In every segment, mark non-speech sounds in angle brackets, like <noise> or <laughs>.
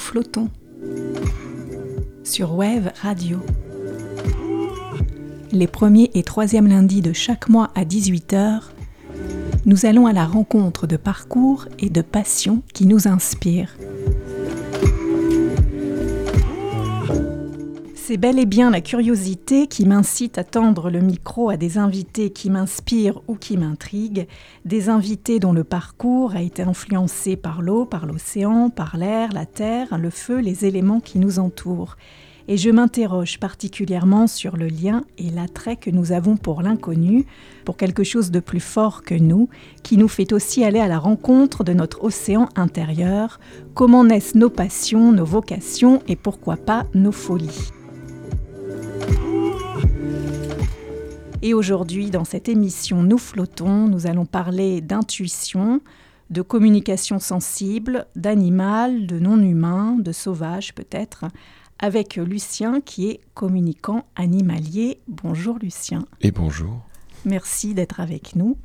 flottons sur Wave Radio. Les premiers et troisièmes lundis de chaque mois à 18h, nous allons à la rencontre de parcours et de passions qui nous inspirent. C'est bel et bien la curiosité qui m'incite à tendre le micro à des invités qui m'inspirent ou qui m'intriguent, des invités dont le parcours a été influencé par l'eau, par l'océan, par l'air, la terre, le feu, les éléments qui nous entourent. Et je m'interroge particulièrement sur le lien et l'attrait que nous avons pour l'inconnu, pour quelque chose de plus fort que nous, qui nous fait aussi aller à la rencontre de notre océan intérieur, comment naissent nos passions, nos vocations et pourquoi pas nos folies? Et aujourd'hui, dans cette émission Nous flottons, nous allons parler d'intuition, de communication sensible, d'animal, de non-humain, de sauvage peut-être, avec Lucien qui est communicant animalier. Bonjour Lucien. Et bonjour. Merci d'être avec nous.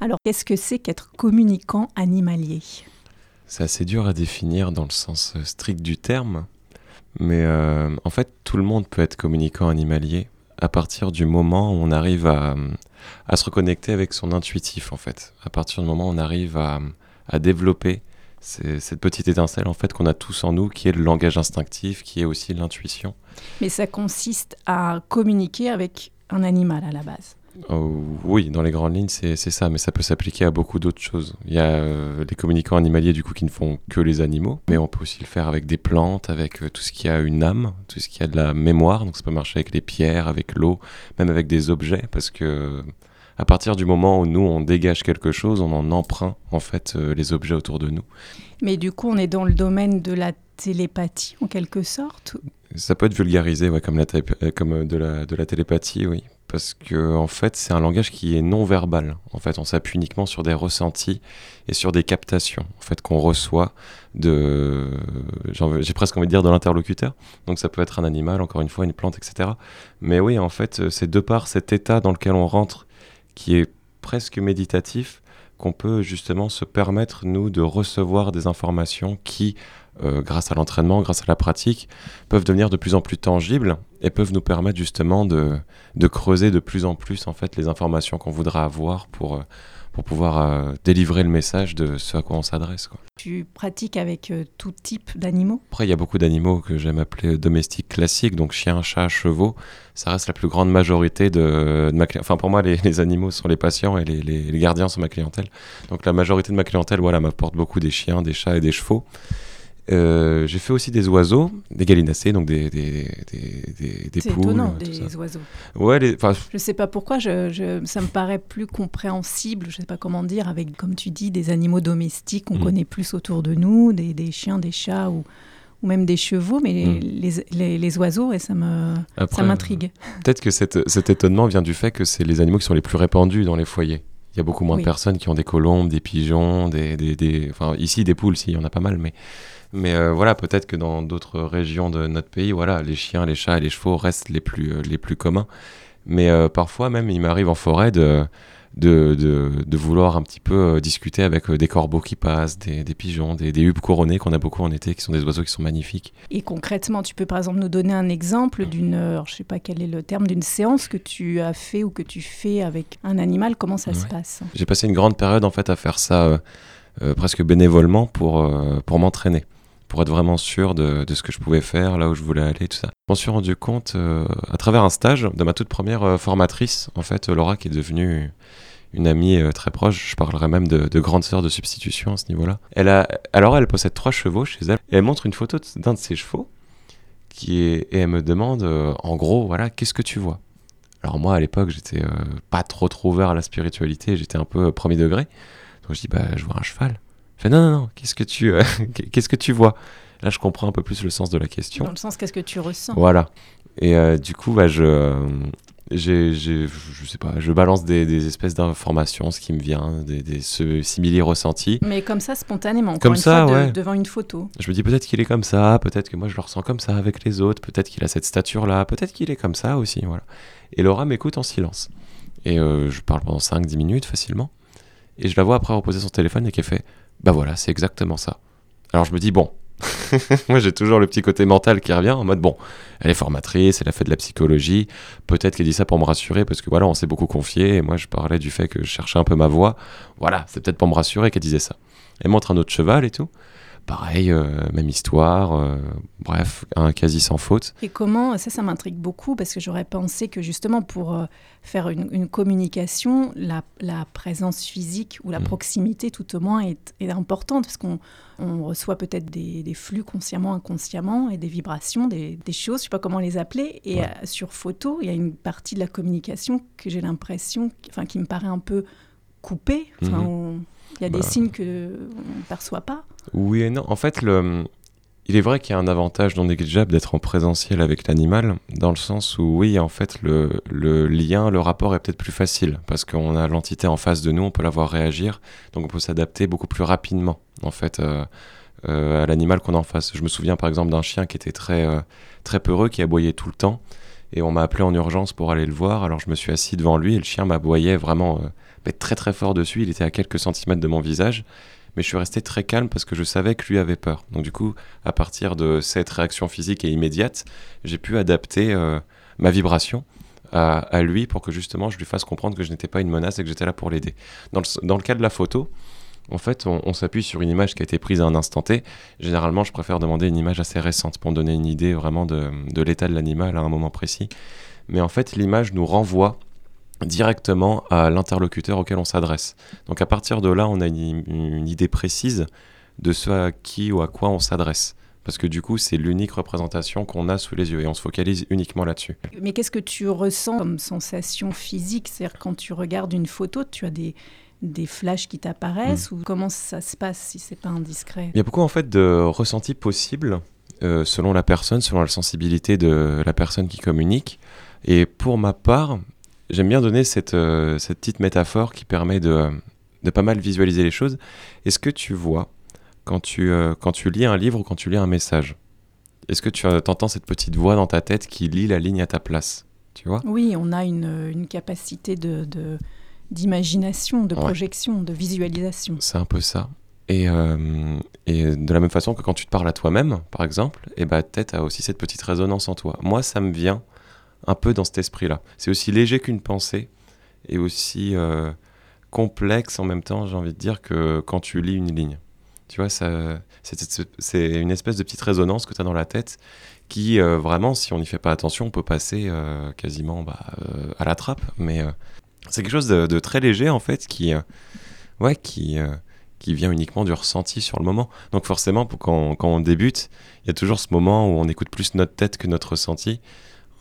Alors, qu'est-ce que c'est qu'être communicant animalier? C'est assez dur à définir dans le sens strict du terme, mais euh, en fait, tout le monde peut être communicant animalier à partir du moment où on arrive à, se reconnecter avec son intuitif, en fait. À partir du moment où on arrive à, développer cette petite étincelle, en fait, qu'on a tous en nous, qui est le langage instinctif, qui est aussi l'intuition. Mais ça consiste à communiquer avec un animal à la base. Oh, oui, dans les grandes lignes, c'est ça, mais ça peut s'appliquer à beaucoup d'autres choses. Il y a euh, les communicants animaliers du coup qui ne font que les animaux, mais on peut aussi le faire avec des plantes, avec euh, tout ce qui a une âme, tout ce qui a de la mémoire. Donc ça peut marcher avec les pierres, avec l'eau, même avec des objets, parce que à partir du moment où nous on dégage quelque chose, on en emprunte en fait euh, les objets autour de nous. Mais du coup, on est dans le domaine de la télépathie en quelque sorte. Ça peut être vulgarisé, ouais, comme, la comme de, la, de la télépathie, oui parce que en fait c'est un langage qui est non verbal. En fait, on s'appuie uniquement sur des ressentis et sur des captations en fait qu'on reçoit de, j'ai presque envie de dire de l'interlocuteur. Donc ça peut être un animal, encore une fois une plante, etc. Mais oui, en fait, c'est de par cet état dans lequel on rentre, qui est presque méditatif, qu'on peut justement se permettre nous de recevoir des informations qui euh, grâce à l'entraînement, grâce à la pratique, peuvent devenir de plus en plus tangibles et peuvent nous permettre justement de, de creuser de plus en plus en fait les informations qu'on voudra avoir pour, euh, pour pouvoir euh, délivrer le message de ce à quoi on s'adresse. Tu pratiques avec tout type d'animaux? Après, il y a beaucoup d'animaux que j'aime appeler domestiques classiques, donc chiens, chats, chevaux. Ça reste la plus grande majorité de, ma clientèle. Enfin, pour moi, les, les, animaux sont les patients et les, les, les, gardiens sont ma clientèle. Donc la majorité de ma clientèle voilà, m'apporte beaucoup des chiens, des chats et des chevaux. Euh, j'ai fait aussi des oiseaux, des gallinacés, donc des, des, des, des, poules. étonnant, des oiseaux. Ouais, les, je sais pas pourquoi, je, ça me paraît plus compréhensible, je sais pas comment dire, avec, comme tu dis, des animaux domestiques qu'on mm. connaît plus autour de nous, des, chiens, des chats ou, ou même des chevaux, mais mm. les, les, les, oiseaux, et ça m'intrigue. Peut-être que cet, cet étonnement vient du fait que c'est les animaux qui sont les plus répandus dans les foyers. Il y a beaucoup moins de personnes qui ont des colombes, des pigeons, des, des, des, enfin ici des poules, s'il y en a pas mal, mais mais euh, voilà, peut-être que dans d'autres régions de notre pays, voilà, les chiens, les chats et les chevaux restent les plus, euh, les plus communs. Mais euh, parfois même, il m'arrive en forêt de, de, de, vouloir un petit peu discuter avec des corbeaux qui passent, des, des pigeons, des, des hubes couronnés qu'on a beaucoup en été, qui sont des oiseaux qui sont magnifiques. Et concrètement, tu peux par exemple nous donner un exemple d'une, je sais pas quel est le terme, d'une séance que tu as fait ou que tu fais avec un animal, comment ça se passe? J'ai passé une grande période en fait à faire ça presque bénévolement pour, pour m'entraîner pour être vraiment sûr de, ce que je pouvais faire, là où je voulais aller, tout ça. Je m'en suis rendu compte euh, à travers un stage de ma toute première euh, formatrice, en fait, Laura, qui est devenue une amie euh, très proche. Je parlerai même de, de, grande sœur de substitution à ce niveau-là. Elle a, alors, elle possède trois chevaux chez elle, et elle montre une photo d'un de ses chevaux, qui et elle me demande, en gros, voilà, qu'est-ce que tu vois? Alors moi, à l'époque, j'étais pas trop trop ouvert à la spiritualité, j'étais un peu premier degré. Donc je dis, bah, je vois un cheval non, non, non, qu'est-ce que tu, euh, <laughs> qu'est-ce que tu vois? Là, je comprends un peu plus le sens de la question. Dans le sens, qu'est-ce que tu ressens? Voilà. Et euh, du coup, bah, je, euh, j'ai, je sais pas, je balance des, espèces d'informations, ce qui me vient, des, des simili ressentis. Mais comme ça, spontanément, comme ça, ouais. devant une photo. Je me dis peut-être qu'il est comme ça, peut-être que moi je le ressens comme ça avec les autres, peut-être qu'il a cette stature-là, peut-être qu'il est comme ça aussi, voilà. Et Laura m'écoute en silence. Et je parle pendant 5-10 minutes facilement. Et je la vois après reposer son téléphone et qu'elle fait bah voilà, c'est exactement ça. Alors je me dis, bon, <laughs> Moi, j'ai toujours le petit côté mental qui revient en mode bon, elle est formatrice, elle a fait de la psychologie. Peut-être qu'elle dit ça pour me rassurer parce que voilà, on s'est beaucoup confié. Et moi, je parlais du fait que je cherchais un peu ma voix. Voilà, c'est peut-être pour me rassurer qu'elle disait ça. Elle montre un autre cheval et tout. Pareil, euh, même histoire, euh, bref, un quasi sans faute. Et comment, ça, ça m'intrigue beaucoup parce que j'aurais pensé que justement pour euh, faire une, communication, la, présence physique ou la mmh. proximité tout au moins est, importante parce qu'on reçoit peut-être des, flux consciemment, inconsciemment et des vibrations, des, choses, je ne sais pas comment les appeler. Et sur photo, il y a une partie de la communication que j'ai l'impression, enfin qui me paraît un peu Enfin, mmh. Il y a des bah. signes qu'on ne perçoit pas. Oui et non. En fait, le... il est vrai qu'il y a un avantage non négligeable d'être en présentiel avec l'animal, dans le sens où, oui, en fait, le, le lien, le rapport est peut-être plus facile, parce qu'on a l'entité en face de nous, on peut la voir réagir, donc on peut s'adapter beaucoup plus rapidement, en fait. Euh, euh, à l'animal qu'on a en face. Je me souviens par exemple d'un chien qui était très, euh, très peureux, qui aboyait tout le temps. Et on m'a appelé en urgence pour aller le voir. Alors je me suis assis devant lui et le chien m'aboyait vraiment très très fort dessus. Il était à quelques centimètres de mon visage. Mais je suis resté très calme parce que je savais que lui avait peur. Donc du coup, à partir de cette réaction physique et immédiate, j'ai pu adapter euh, ma vibration à, lui pour que justement je lui fasse comprendre que je n'étais pas une menace et que j'étais là pour l'aider. Dans le, dans le, cas de la photo, en fait, on, s'appuie sur une image qui a été prise à un instant T. Généralement, je préfère demander une image assez récente pour donner une idée vraiment de, de l'état de l'animal à un moment précis. Mais en fait, l'image nous renvoie directement à l'interlocuteur auquel on s'adresse. Donc à partir de là, on a une, idée précise de ce à qui ou à quoi on s'adresse. Parce que du coup, c'est l'unique représentation qu'on a sous les yeux et on se focalise uniquement là-dessus. Mais qu'est-ce que tu ressens comme sensation physique? C'est-à-dire quand tu regardes une photo, tu as des, des flashs qui t'apparaissent hmm. ou comment ça se passe si c'est pas indiscret? Il y a beaucoup en fait de ressentis possibles euh, selon la personne, selon la sensibilité de la personne qui communique. Et pour ma part, j'aime bien donner cette, euh, cette, petite métaphore qui permet de, de, pas mal visualiser les choses. Est-ce que tu vois, quand tu, euh, quand tu lis un livre ou quand tu lis un message, est-ce que tu entends cette petite voix dans ta tête qui lit la ligne à ta place tu vois? Oui, on a une, une capacité de, d'imagination, de, projection, de visualisation. C'est un peu ça. Et, euh, et, de la même façon que quand tu te parles à toi-même, par exemple, et eh ben, tête a aussi cette petite résonance en toi. Moi, ça me vient un peu dans cet esprit-là. C'est aussi léger qu'une pensée et aussi euh, complexe en même temps, j'ai envie de dire, que quand tu lis une ligne. Tu vois, c'est une espèce de petite résonance que tu as dans la tête qui, euh, vraiment, si on n'y fait pas attention, on peut passer euh, quasiment bah, à la trappe. Mais c'est quelque chose de, très léger, en fait, qui, ouais, qui, vient uniquement du ressenti sur le moment. Donc forcément, quand, quand on débute, il y a toujours ce moment où on écoute plus notre tête que notre ressenti.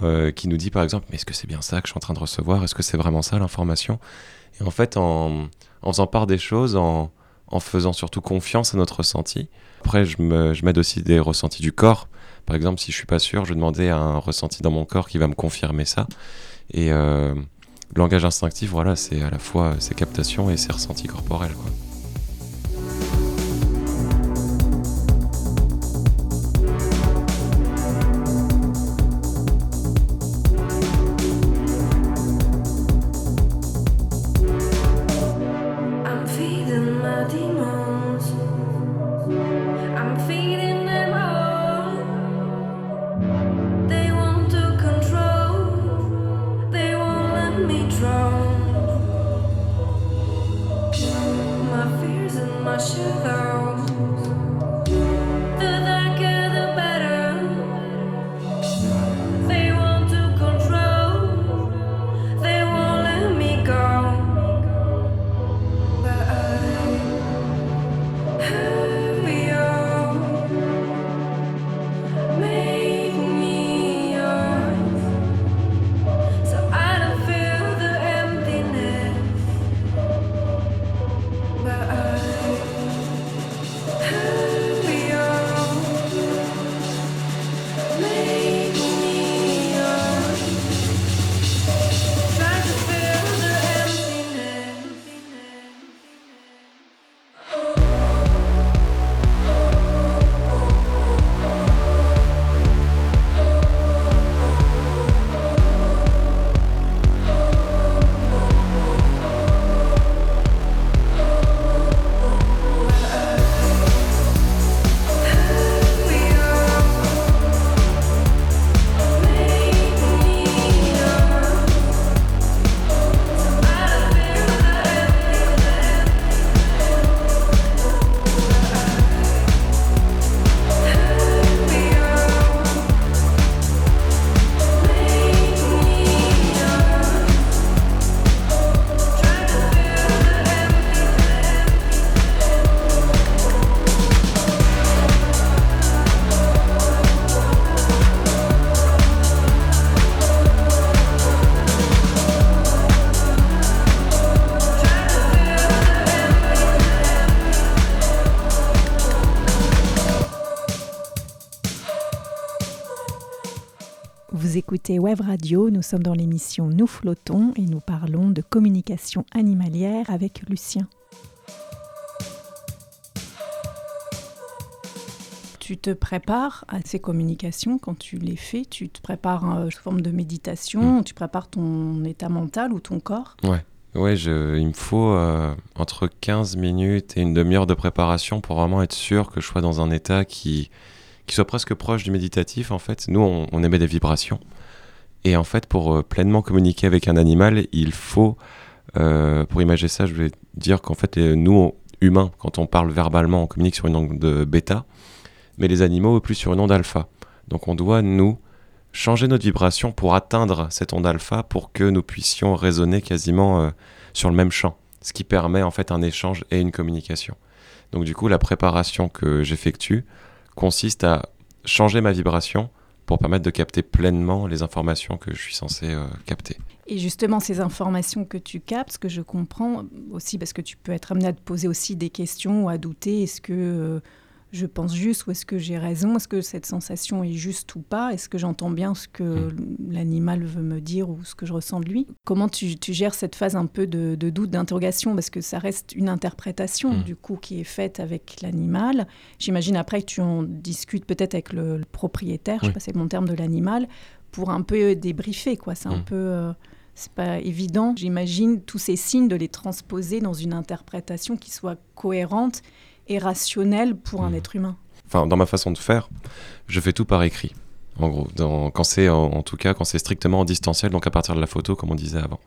Euh, qui nous dit par exemple, mais est-ce que c'est bien ça que je suis en train de recevoir? Est-ce que c'est vraiment ça l'information? Et en fait, en, en, faisant part des choses, en, en, faisant surtout confiance à notre ressenti, après, je m'aide aussi des ressentis du corps. Par exemple, si je suis pas sûr, je demandais à un ressenti dans mon corps qui va me confirmer ça. Et euh, le langage instinctif, voilà, c'est à la fois ses captations et ses ressentis corporels. Écoutez Web Radio, nous sommes dans l'émission Nous flottons et nous parlons de communication animalière avec Lucien. Tu te prépares à ces communications quand tu les fais? Tu te prépares euh, sous forme de méditation? Mm. Tu prépares ton état mental ou ton corps? Ouais. Ouais, je, il me faut euh, entre 15 minutes et une demi-heure de préparation pour vraiment être sûr que je sois dans un état qui, qui soit presque proche du méditatif. En fait, nous, on, on émet des vibrations. Et en fait, pour euh, pleinement communiquer avec un animal, il faut, euh, pour imager ça, je vais dire qu'en fait, les- nous, humains, quand on parle verbalement, on communique sur une onde bêta, mais les animaux, plus sur une onde alpha. Donc on doit, nous, changer notre vibration pour atteindre cette onde alpha pour que nous puissions résonner quasiment euh, sur le même champ, ce qui permet en fait un échange et une communication. Donc du coup, la préparation que j'effectue consiste à changer ma vibration pour permettre de capter pleinement les informations que je suis censé euh, capter. Et justement, ces informations que tu captes, ce que je comprends aussi, parce que tu peux être amené à te poser aussi des questions ou à douter, est-ce que euh, je pense juste ou est-ce que j'ai raison Est-ce que cette sensation est juste ou pas Est-ce que j'entends bien ce que l'animal veut me dire ou ce que je ressens de lui Comment tu, tu gères cette phase un peu de, de doute, d'interrogation? Parce que ça reste une interprétation Mm. du coup qui est faite avec l'animal. J'imagine après que tu en discutes peut-être avec le, le propriétaire, je Oui. sais pas si c'est bon terme de l'animal, pour un peu débriefer quoi. C'est un Mm. peu... euh, c'est pas évident, j'imagine, tous ces signes de les transposer dans une interprétation qui soit cohérente et rationnelle pour un Mhm. être humain. Enfin, dans ma façon de faire, je fais tout par écrit. En gros, dans- quand c'est en, en tout cas quand c'est strictement en distanciel, donc à partir de la photo, comme on disait avant.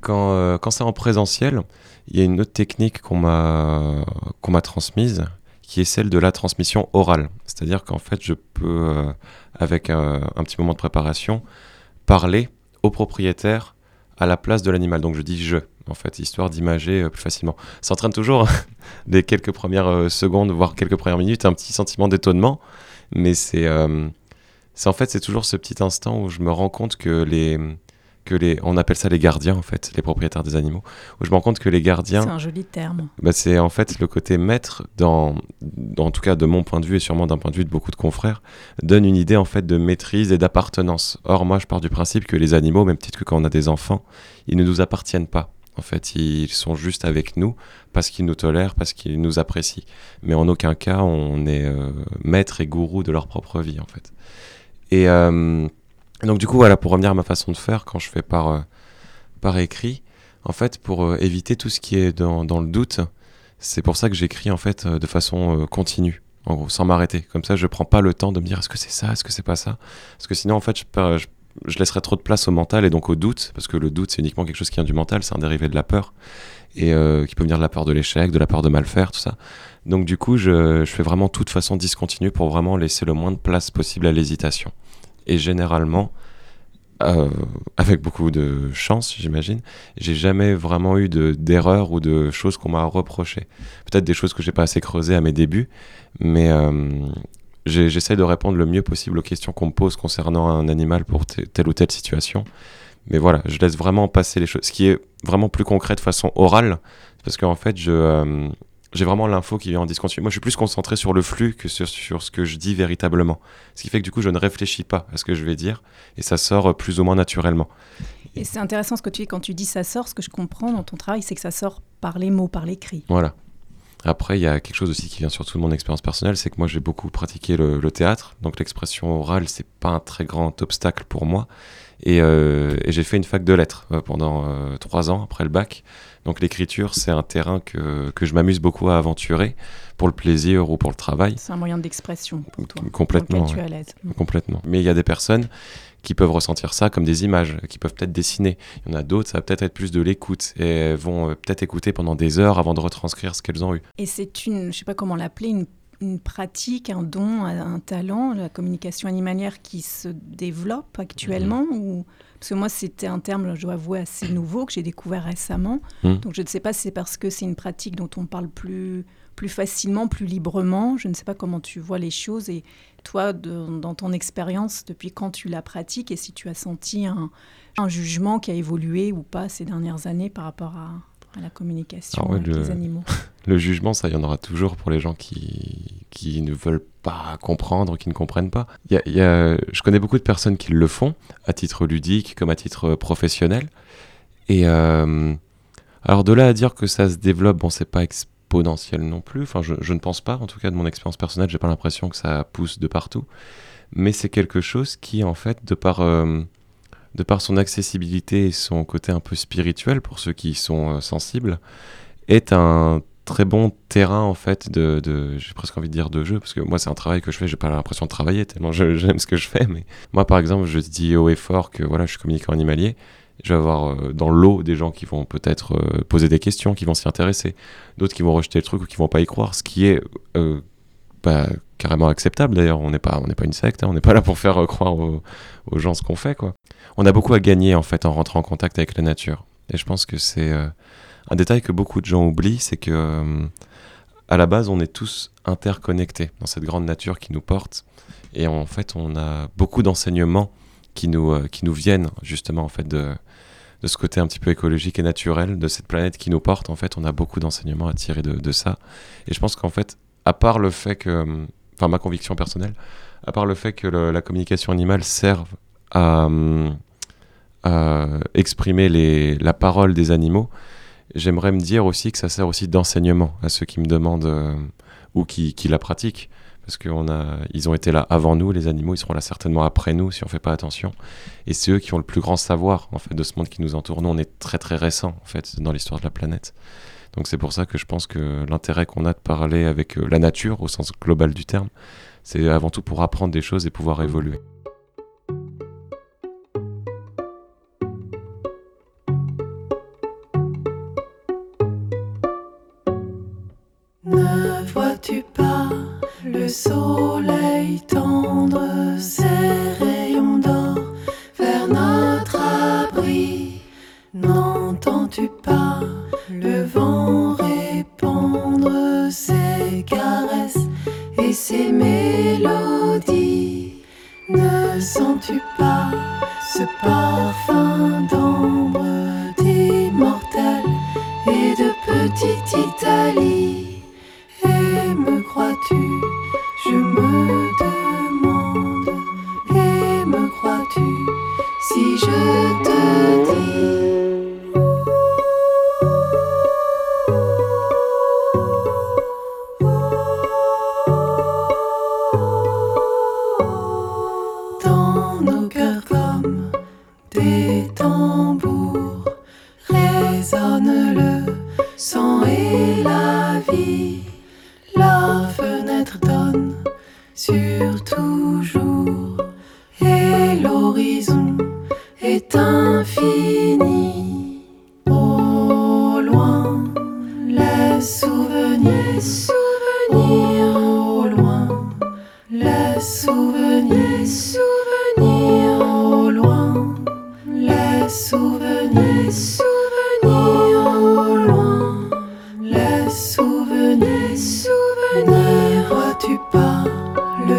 Quand, euh, quand c'est en présentiel, il y a une autre technique qu'on m'a qu'on m'a transmise, qui est celle de la transmission orale. C'est-à-dire qu'en fait, je peux, euh, avec un, un petit moment de préparation, parler au propriétaire à la place de l'animal. Donc je dis je, en fait, histoire d'imager euh, plus facilement. Ça entraîne toujours <laughs> des quelques premières euh, secondes, voire quelques premières minutes, un petit sentiment d'étonnement, mais c'est euh, c'est en fait c'est toujours ce petit instant où je me rends compte que les que les on appelle ça les gardiens en fait, les propriétaires des animaux, où je me rends compte que les C'est gardiens un joli terme. bah, c'est en fait le côté maître, dans, en tout cas de mon point de vue et sûrement d'un point de vue de beaucoup de confrères, donne une idée en fait de maîtrise et d'appartenance. Or moi je pars du principe que les animaux, même peut-être que quand on a des enfants, ils ne nous appartiennent pas. En fait, ils sont juste avec nous parce qu'ils nous tolèrent, parce qu'ils nous apprécient. Mais en aucun cas on est euh, maître et gourou de leur propre vie en fait. Et euh, donc du coup voilà, pour revenir à ma façon de faire quand je fais par, euh, par écrit, en fait pour éviter tout ce qui est dans, dans le doute, c'est pour ça que j'écris en fait de façon continue, en gros, sans m'arrêter. Comme ça, je prends pas le temps de me dire est-ce que c'est ça, est-ce que c'est pas ça, parce que sinon en fait je, je, je laisserais trop de place au mental et donc au doute, parce que le doute c'est uniquement quelque chose qui vient du mental, c'est un dérivé de la peur et euh, qui peut venir de la peur de l'échec, de la peur de mal faire, tout ça. Donc du coup, je, je fais vraiment tout de façon discontinue pour vraiment laisser le moins de place possible à l'hésitation. Et généralement, euh, avec beaucoup de chance, j'imagine, j'ai jamais vraiment eu de- d'erreurs ou de choses qu'on m'a reprochées. Peut-être des choses que j'ai pas assez creusées à mes débuts, mais euh, j'essaie de répondre le mieux possible aux questions qu'on me pose concernant un animal pour te- telle ou telle situation. Mais voilà, je laisse vraiment passer les choses. Ce qui est vraiment plus concret de façon orale, parce qu'en fait, je, euh, j'ai vraiment l'info qui vient en discontinu. Moi, je suis plus concentré sur le flux que sur, sur ce que je dis véritablement. Ce qui fait que du coup, je ne réfléchis pas à ce que je vais dire, et ça sort plus ou moins naturellement. Et c'est intéressant ce que tu dis quand tu dis ça sort. Ce que je comprends dans ton travail, c'est que ça sort par les mots, par l'écrit. Voilà. Après, il y a quelque chose aussi qui vient surtout de mon expérience personnelle, c'est que moi j'ai beaucoup pratiqué le, le théâtre, donc l'expression orale, c'est pas un très grand obstacle pour moi. Et, euh, et j'ai fait une fac de lettres euh, pendant euh, trois ans après le bac. Donc l'écriture, c'est un terrain que, que je m'amuse beaucoup à aventurer pour le plaisir ou pour le travail. C'est un moyen d'expression pour toi. Complètement, tu es à l'aise. Complètement. Mais il y a des personnes qui peuvent ressentir ça comme des images, qui peuvent peut-être dessiner. Il y en a d'autres, ça va peut-être être plus de l'écoute et elles vont euh, peut-être écouter pendant des heures avant de retranscrire ce qu'elles ont eu. Et c'est une, je sais pas comment l'appeler, une, une pratique, un don, un talent, la communication animalière qui se développe actuellement ou... Parce que moi, c'était un terme, je dois avouer, assez <clears throat> nouveau que j'ai découvert récemment. Mhm. Donc je ne sais pas si c'est parce que c'est une pratique dont on parle plus, plus facilement, plus librement. Je ne sais pas comment tu vois les choses. Et toi, de- dans ton expérience, depuis quand tu la pratiques et si tu as senti un, un jugement qui a évolué ou pas ces dernières années par rapport à, à la communication Ah avec le- les animaux <laughs> le jugement, ça, il y en aura toujours pour les gens qui, qui ne veulent pas comprendre, qui ne comprennent pas. Y y a, je connais beaucoup de personnes qui le font, à titre ludique comme à titre professionnel. Et euh, alors de là à dire que ça se développe, bon, c'est pas non plus. Enfin, je, je, ne pense pas, en tout cas de mon expérience personnelle, j'ai pas l'impression que ça pousse de partout. Mais c'est quelque chose qui, en fait, de par, euh, de par son accessibilité et son côté un peu spirituel, pour ceux qui sont euh, sensibles, est un très bon terrain en fait de, de j'ai presque envie de dire de jeu parce que moi c'est un travail que je fais j'ai pas l'impression de travailler tellement <laughs> j'aime ce que je fais mais moi par exemple je dis haut et fort que voilà je suis communicant animalier je vais avoir euh, dans l'eau des gens qui vont peut-être euh, poser des questions qui vont s'y intéresser. D'autres qui vont rejeter le truc ou qui vont pas y croire ce qui est euh, bah, carrément acceptable d'ailleurs. On n'est pas pas une secte hein, on n'est pas là pour faire croire aux, gens ce qu'on fait quoi. On a beaucoup à gagner en fait en rentrant en contact avec la nature. Et je pense que c'est un détail que beaucoup de gens oublient, c'est que à la base, on est tous interconnectés dans cette grande nature qui nous porte. Et en fait, on a beaucoup d'enseignements qui nous, qui nous viennent justement en fait de, de ce côté un petit peu écologique et naturel de cette planète qui nous porte. En fait, on a beaucoup d'enseignements à tirer de, ça. Et je pense qu'en fait, à part le fait que, enfin, ma conviction personnelle, à part le fait que la communication animale serve à, à exprimer les, la parole des animaux, j'aimerais me dire aussi que ça sert aussi d'enseignement à ceux qui me demandent euh, ou qui, qui, la pratiquent. Parce qu'ils ont été là avant nous, les animaux, ils seront là certainement après nous si on ne fait pas attention. Et c'est eux qui ont le plus grand savoir en fait, de ce monde qui nous entoure. Nous, on est très très récent en fait, dans l'histoire de la planète. Donc c'est pour ça que je pense que l'intérêt qu'on a de parler avec euh, la nature au sens global du terme, c'est avant tout pour apprendre des choses et pouvoir évoluer. Si je te dis.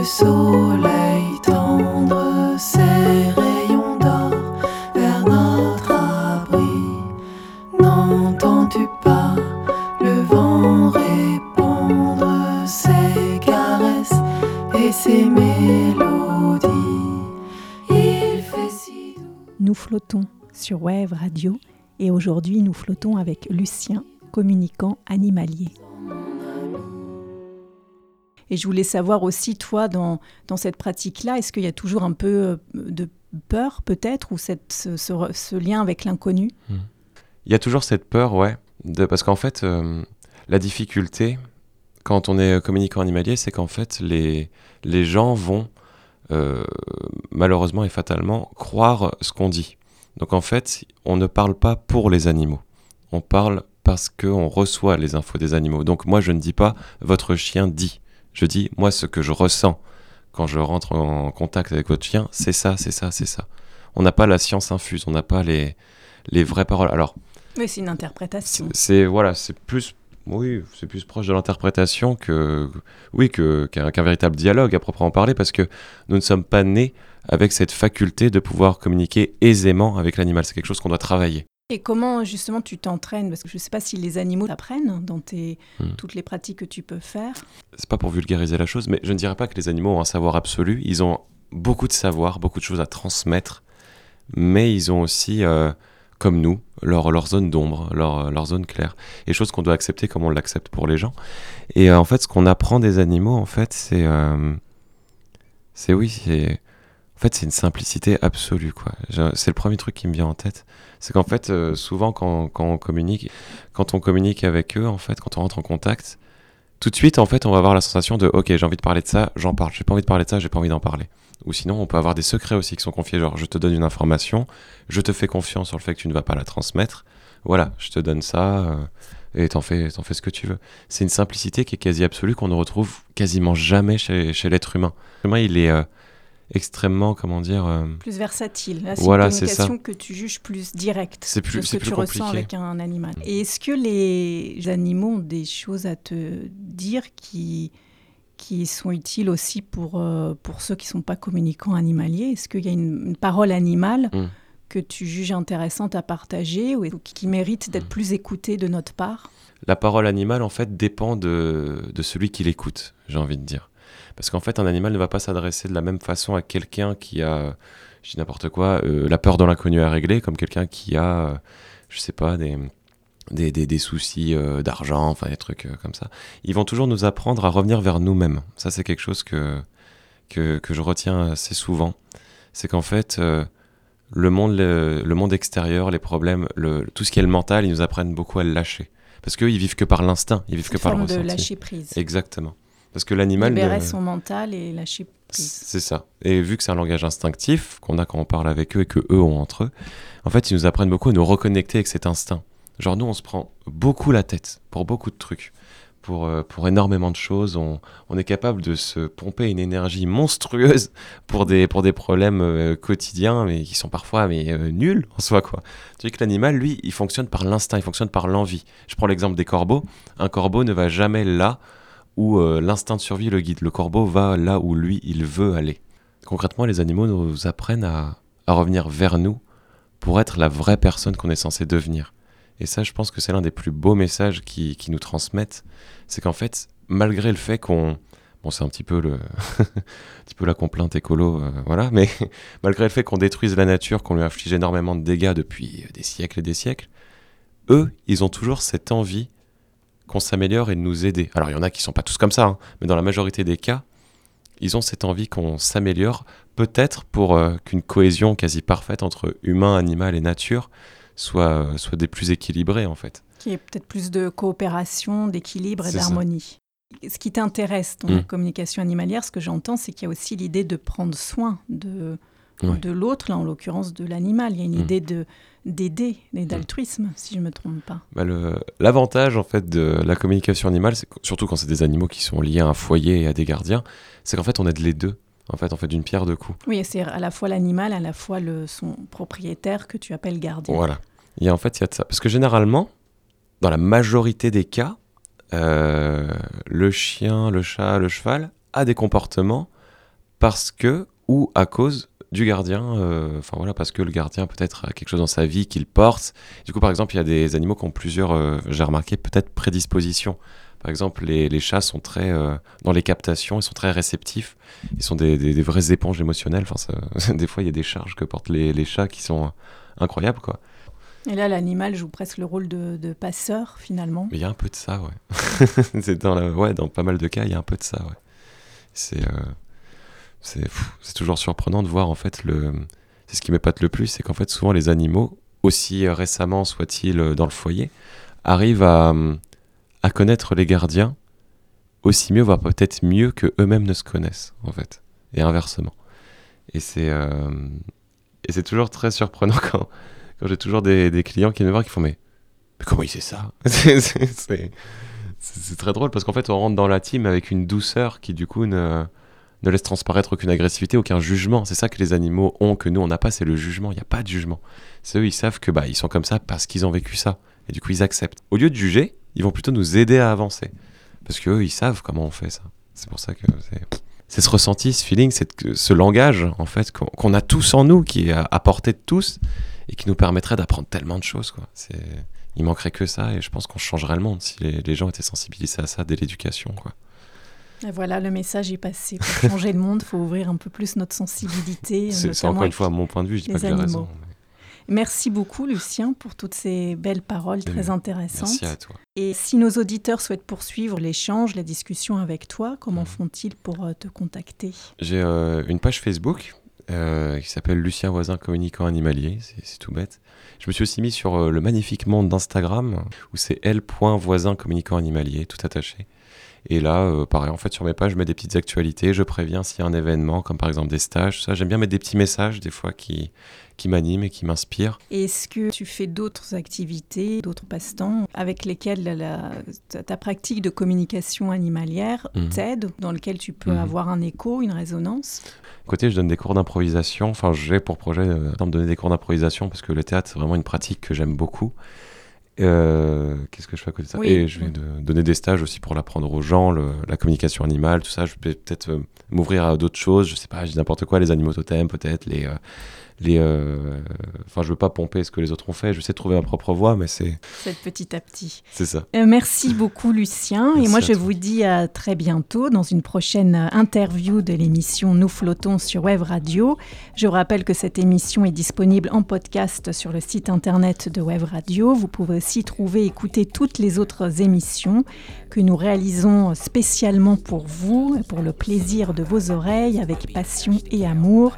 Soleil tendre ses rayons d'or vers notre abri N'entends-tu pas le vent répandre ses caresses et ses mélodies? Il fait si doux. Nous flottons sur Wave Radio et aujourd'hui nous flottons avec Lucien, communicant animalier. Et je voulais savoir aussi, toi, dans, dans cette pratique-là, est-ce qu'il y a toujours un peu euh, de peur, peut-être, ou cette, ce, lien avec l'inconnu? Il y a toujours cette peur, ouais, parce qu'en fait, euh, la difficulté, quand on est communicant animalier, c'est qu'en fait, les, les gens vont, euh, malheureusement et fatalement, croire ce qu'on dit. Donc en fait, on ne parle pas pour les animaux. On parle parce qu'on reçoit les infos des animaux. Donc moi, je ne dis pas votre chien dit. Je dis moi ce que je ressens quand je rentre en contact avec votre chien, c'est ça, c'est ça, c'est ça. On n'a pas la science infuse, on n'a pas les, les vraies paroles. Alors, oui, c'est une interprétation. C'est voilà, c'est plus oui, c'est plus proche de l'interprétation que oui que qu'un qu véritable dialogue à proprement parler parce que nous ne sommes pas nés avec cette faculté de pouvoir communiquer aisément avec l'animal. C'est quelque chose qu'on doit travailler. Et comment justement tu t'entraînes? Parce que je ne sais pas si les animaux t'apprennent dans tes, Hmm. toutes les pratiques que tu peux faire. C'est pas pour vulgariser la chose, mais je ne dirais pas que les animaux ont un savoir absolu. Ils ont beaucoup de savoir, beaucoup de choses à transmettre, mais ils ont aussi, euh, comme nous, leur, leur zone d'ombre, leur, leur zone claire, et choses qu'on doit accepter comme on l'accepte pour les gens. Et euh, en fait, ce qu'on apprend des animaux, en fait, c'est, euh, c'est oui, c'est, en fait, c'est une simplicité absolue, quoi. C'est le premier truc qui me vient en tête. C'est qu'en fait, euh, souvent quand, quand on communique, quand on communique avec eux, en fait, quand on rentre en contact, tout de suite, en fait, on va avoir la sensation de OK, j'ai envie de parler de ça, j'en parle. J'ai pas envie de parler de ça, j'ai pas envie d'en parler. Ou sinon, on peut avoir des secrets aussi qui sont confiés, genre je te donne une information, je te fais confiance sur le fait que tu ne vas pas la transmettre. Voilà, je te donne ça euh, et t'en fais, t'en fais ce que tu veux. C'est une simplicité qui est quasi absolue qu'on ne retrouve quasiment jamais chez, chez l'être humain. L'humain, il est euh, extrêmement, comment dire, euh, Plus versatile. Là, c'est Voilà, une c'est communication que tu juges plus directe C'est plus- ce que plus tu ressens avec un animal. Et est-ce que les animaux ont des choses à te dire qui, qui sont utiles aussi pour, euh, pour ceux qui ne sont pas communicants animaliers? Est-ce qu'il y a une, une parole animale Mm. que tu juges intéressante à partager ou qui, qui mérite d'être Mm. plus écoutée de notre part? La parole animale, en fait, dépend de, de celui qui l'écoute, j'ai envie de dire. Parce qu'en fait, un animal ne va pas s'adresser de la même façon à quelqu'un qui a, je dis n'importe quoi, euh, la peur de l'inconnu à régler, comme quelqu'un qui a, euh, je sais pas, des, des, des, des soucis euh, d'argent, enfin des trucs euh, comme ça. Ils vont toujours nous apprendre à revenir vers nous-mêmes. Ça, c'est quelque chose que, que, que je retiens assez souvent. C'est qu'en fait, le, monde, le, le monde extérieur, les problèmes, le, tout ce qui est le mental, ils nous apprennent beaucoup à le lâcher. Parce qu'eux, ils vivent que par l'instinct, ils vivent que par le forme de ressenti. lâcher prise. Exactement. Parce que l'animal. Libérer ne- son mental et lâcher prise. C'est ça. Et vu que c'est un langage instinctif qu'on a quand on parle avec eux et que eux ont entre eux, en fait, ils nous apprennent beaucoup à nous reconnecter avec cet instinct. Genre, nous, on se prend beaucoup la tête pour beaucoup de trucs. Pour, euh, pour énormément de choses, on, on est capable de se pomper une énergie monstrueuse pour des, pour des problèmes euh, quotidiens, mais qui sont parfois mais, euh, nuls en soi. Quoi. Tu vois que l'animal, lui, il fonctionne par l'instinct, il fonctionne par l'envie. Je prends l'exemple des corbeaux. Un corbeau ne va jamais là où euh, l'instinct de survie le guide. Le corbeau va là où lui, il veut aller. Concrètement, les animaux nous apprennent à, à revenir vers nous pour être la vraie personne qu'on est censé devenir. Et ça, je pense que c'est l'un des plus beaux messages qui, qui nous transmettent. C'est qu'en fait, malgré le fait qu'on... Bon, c'est un petit peu, le... <laughs> un petit peu la complainte écolo, euh, voilà, mais <laughs> malgré le fait qu'on détruise la nature, qu'on lui inflige énormément de dégâts depuis des siècles et des siècles, eux, ils ont toujours cette envie qu'on s'améliore et de nous aider. Alors il y en a qui sont pas tous comme ça, hein, mais dans la majorité des cas, ils ont cette envie qu'on s'améliore, peut-être pour euh, qu'une cohésion quasi parfaite entre humain, animal et nature soit, euh, soit des plus équilibrées en fait. Qui est peut-être plus de coopération, d'équilibre et d'harmonie. Ce qui t'intéresse dans Mm. la communication animalière, ce que j'entends, c'est qu'il y a aussi l'idée de prendre soin de, De l'autre, là en l'occurrence de l'animal. Il y a une Mm. idée de d'aider et d'altruisme, si je ne me trompe pas. Bah, L'avantage en fait de la communication animale, surtout quand c'est des animaux qui sont liés à un foyer et à des gardiens, c'est qu'en fait on aide les deux. En fait, on fait d'une pierre deux coups. Oui, et c'est à la fois l'animal, à la fois le, son propriétaire que tu appelles gardien. Voilà. Il y a en fait il y a de ça. Parce que généralement, dans la majorité des cas, euh, le chien, le chat, le cheval a des comportements parce que ou à cause du gardien. euh, Enfin voilà, parce que le gardien peut-être a quelque chose dans sa vie qu'il porte. Du coup, par exemple, il y a des animaux qui ont plusieurs, euh, j'ai remarqué, peut-être prédispositions. Par exemple, les, les chats sont très euh, dans les captations, ils sont très réceptifs. Ils sont des, des- des vraies éponges émotionnelles. Enfin, ça- <laughs> des fois, il y a des charges que portent les, les chats qui sont incroyables, quoi. Et là, l'animal joue presque le rôle de, de passeur, finalement. Mais il y a un peu de ça, ouais. <laughs> c'est dans, la- ouais, dans pas mal de cas, il y a un peu de ça, ouais. C'est c'est toujours surprenant de voir, en fait, le... C'est ce qui m'épate le plus, c'est qu'en fait, souvent, les animaux, aussi récemment soient-ils euh, dans le foyer, arrivent à, connaître les gardiens aussi mieux, voire peut-être mieux que eux-mêmes ne se connaissent, en fait. Et inversement. Et c'est euh, et c'est toujours très surprenant <laughs> quand, j'ai toujours des, clients qui me voir qui font mais mais comment il sait ça? <laughs> C'est très drôle parce qu'en fait, on rentre dans la team avec une douceur qui, du coup, ne, ne laisse transparaître aucune agressivité, aucun jugement. C'est ça que les animaux ont, que nous, on n'a pas, c'est le jugement. Il n'y a pas de jugement. C'est eux, ils savent que bah, ils sont comme ça parce qu'ils ont vécu ça. Et du coup, ils acceptent. Au lieu de juger, ils vont plutôt nous aider à avancer. Parce qu'eux, ils savent comment on fait ça. C'est pour ça que c'est. Ce ressenti, ce feeling, c'est ce langage, en fait, qu'on a tous en nous, qui est à, portée de tous, et qui nous permettrait d'apprendre tellement de choses. Quoi. Il manquerait que ça et je pense qu'on changerait le monde si les, gens étaient sensibilisés à ça dès l'éducation. Et voilà, le message est passé. Pour changer le monde, il faut ouvrir un peu plus notre sensibilité. C'est, encore une fois mon point de vue, je dis pas que j'ai raison. Merci beaucoup, Lucien, pour toutes ces belles paroles très intéressantes. Merci à toi. Et si nos auditeurs souhaitent poursuivre l'échange, la discussion avec toi, comment Mhm. font-ils pour euh, te contacter? J'ai euh, une page Facebook euh, qui s'appelle Lucien Voisin Communicant Animalier, c'est, c'est tout bête. Je me suis aussi mis sur euh, le magnifique monde d'Instagram où c'est l.voisin communicant animalier, tout attaché. Et là, euh, pareil, en fait, sur mes pages, je mets des petites actualités, je préviens s'il y a un événement, comme par exemple des stages, ça. J'aime bien mettre des petits messages, des fois, qui, qui m'animent et qui m'inspirent. Est-ce que tu fais d'autres activités, d'autres passe-temps avec lesquels la- la- ta, ta pratique de communication animalière Mhm. t'aide, dans lequel tu peux Mhm. avoir un écho, une résonance? Côté, je donne des cours d'improvisation. Enfin, j'ai pour projet euh, de donner des cours d'improvisation parce que le théâtre, c'est vraiment une pratique que j'aime beaucoup. Euh, Qu'est-ce que je fais à côté de ça Oui. Et je vais de- donner des stages aussi pour l'apprendre aux gens, le- la communication animale, tout ça. Je vais peut-être euh, m'ouvrir à d'autres choses. Je sais pas, je dis n'importe quoi, les animaux totems, peut-être, les. euh, les euh, Enfin, je veux pas pomper ce que les autres ont fait. Je sais trouver ma propre voie, mais c'est C'est petit à petit. c'est ça. Euh, merci beaucoup Lucien. et moi je toi. vous dis à très bientôt dans une prochaine interview de l'émission Nous flottons sur Web Radio. Je vous rappelle que cette émission est disponible en podcast sur le site internet de Web Radio. Vous pouvez aussi trouver et écouter toutes les autres émissions que nous réalisons spécialement pour vous, pour le plaisir de vos oreilles avec passion et amour.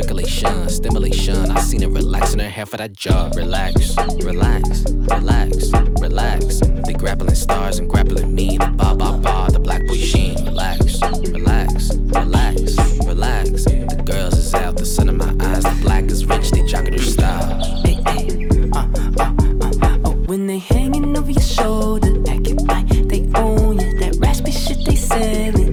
Circulation, stimulation. I seen her relaxing her hair for that job. Relax, relax, relax, relax. They grappling stars and grappling me. The ba ba ba, the black boy sheen. Relax, relax, relax, relax. The girls is out, the sun in my eyes. The black is rich, they jocking their style. Hey, hey, uh, uh, uh, oh, when they hanging over your shoulder, acting like they own you. That raspy shit they selling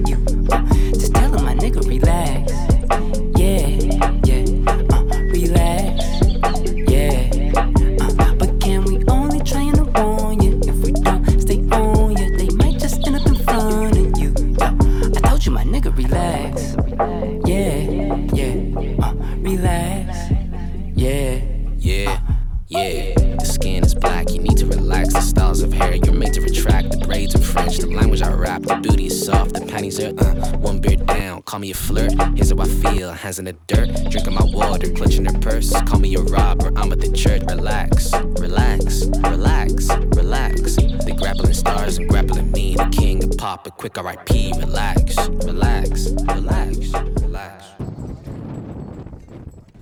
RIP.